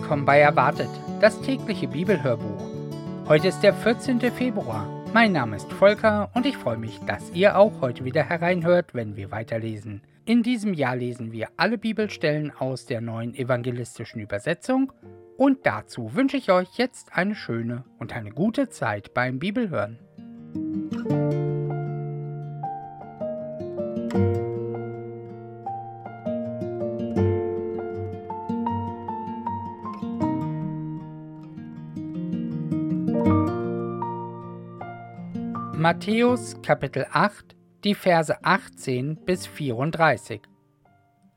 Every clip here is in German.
Willkommen bei Erwartet, das tägliche Bibelhörbuch. Heute ist der 14. Februar. Mein Name ist Volker und ich freue mich, dass ihr auch heute wieder hereinhört, wenn wir weiterlesen. In diesem Jahr lesen wir alle Bibelstellen aus der neuen evangelistischen Übersetzung und dazu wünsche ich euch jetzt eine schöne und eine gute Zeit beim Bibelhören. Matthäus Kapitel 8, die Verse 18 bis 34.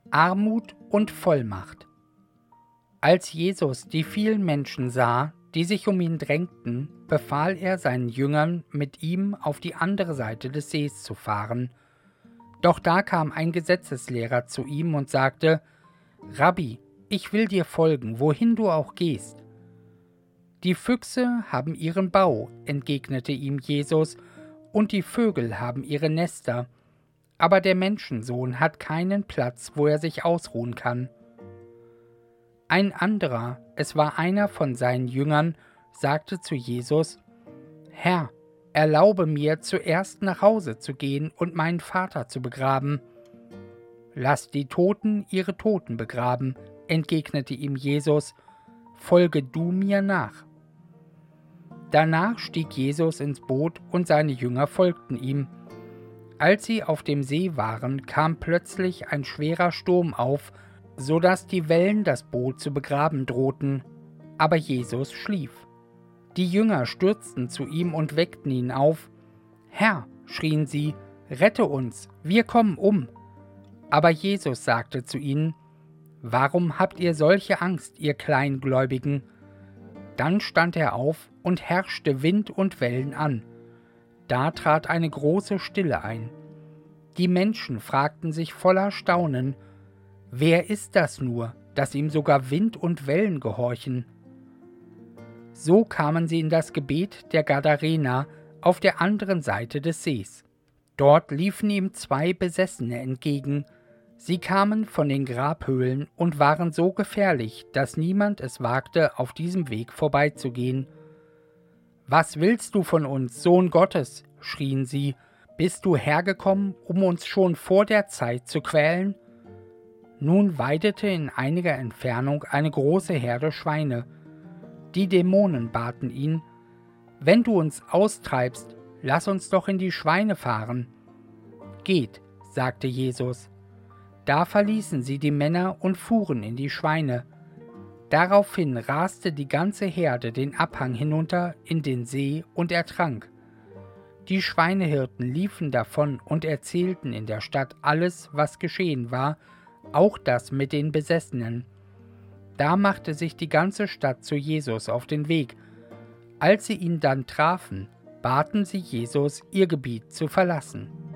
Armut und Vollmacht. Als Jesus die vielen Menschen sah, die sich um ihn drängten, befahl er seinen Jüngern, mit ihm auf die andere Seite des Sees zu fahren. Doch da kam ein Gesetzeslehrer zu ihm und sagte, Rabbi, ich will dir folgen, wohin du auch gehst. Die Füchse haben ihren Bau, entgegnete ihm Jesus, und die Vögel haben ihre Nester, aber der Menschensohn hat keinen Platz, wo er sich ausruhen kann. Ein anderer, es war einer von seinen Jüngern, sagte zu Jesus, Herr, erlaube mir zuerst nach Hause zu gehen und meinen Vater zu begraben. Lass die Toten ihre Toten begraben, entgegnete ihm Jesus, folge du mir nach. Danach stieg Jesus ins Boot und seine Jünger folgten ihm. Als sie auf dem See waren, kam plötzlich ein schwerer Sturm auf, so dass die Wellen das Boot zu begraben drohten. Aber Jesus schlief. Die Jünger stürzten zu ihm und weckten ihn auf. Herr, schrien sie, rette uns, wir kommen um. Aber Jesus sagte zu ihnen, Warum habt ihr solche Angst, ihr Kleingläubigen? Dann stand er auf und herrschte Wind und Wellen an. Da trat eine große Stille ein. Die Menschen fragten sich voller Staunen, wer ist das nur, dass ihm sogar Wind und Wellen gehorchen? So kamen sie in das Gebet der Gadarena auf der anderen Seite des Sees. Dort liefen ihm zwei Besessene entgegen, Sie kamen von den Grabhöhlen und waren so gefährlich, dass niemand es wagte, auf diesem Weg vorbeizugehen. Was willst du von uns, Sohn Gottes? schrien sie. Bist du hergekommen, um uns schon vor der Zeit zu quälen? Nun weidete in einiger Entfernung eine große Herde Schweine. Die Dämonen baten ihn, Wenn du uns austreibst, lass uns doch in die Schweine fahren. Geht, sagte Jesus, da verließen sie die Männer und fuhren in die Schweine. Daraufhin raste die ganze Herde den Abhang hinunter in den See und ertrank. Die Schweinehirten liefen davon und erzählten in der Stadt alles, was geschehen war, auch das mit den Besessenen. Da machte sich die ganze Stadt zu Jesus auf den Weg. Als sie ihn dann trafen, baten sie Jesus, ihr Gebiet zu verlassen.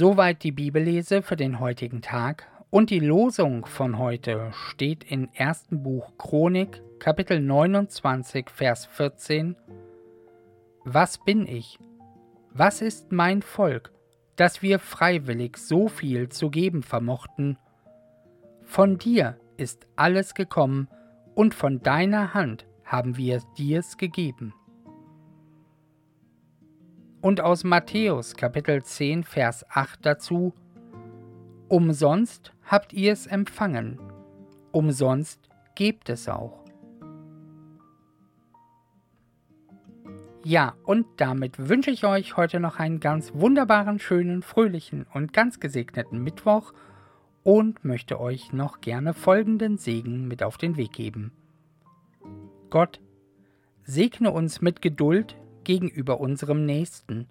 Soweit die Bibellese für den heutigen Tag und die Losung von heute steht in 1. Buch Chronik, Kapitel 29, Vers 14. Was bin ich? Was ist mein Volk, dass wir freiwillig so viel zu geben vermochten? Von dir ist alles gekommen und von deiner Hand haben wir dir's gegeben und aus Matthäus Kapitel 10 Vers 8 dazu, Umsonst habt ihr es empfangen, umsonst gebt es auch. Ja, und damit wünsche ich euch heute noch einen ganz wunderbaren, schönen, fröhlichen und ganz gesegneten Mittwoch und möchte euch noch gerne folgenden Segen mit auf den Weg geben. Gott, segne uns mit Geduld gegenüber unserem Nächsten.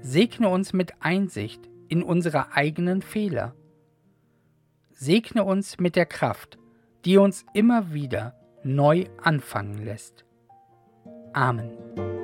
Segne uns mit Einsicht in unsere eigenen Fehler. Segne uns mit der Kraft, die uns immer wieder neu anfangen lässt. Amen.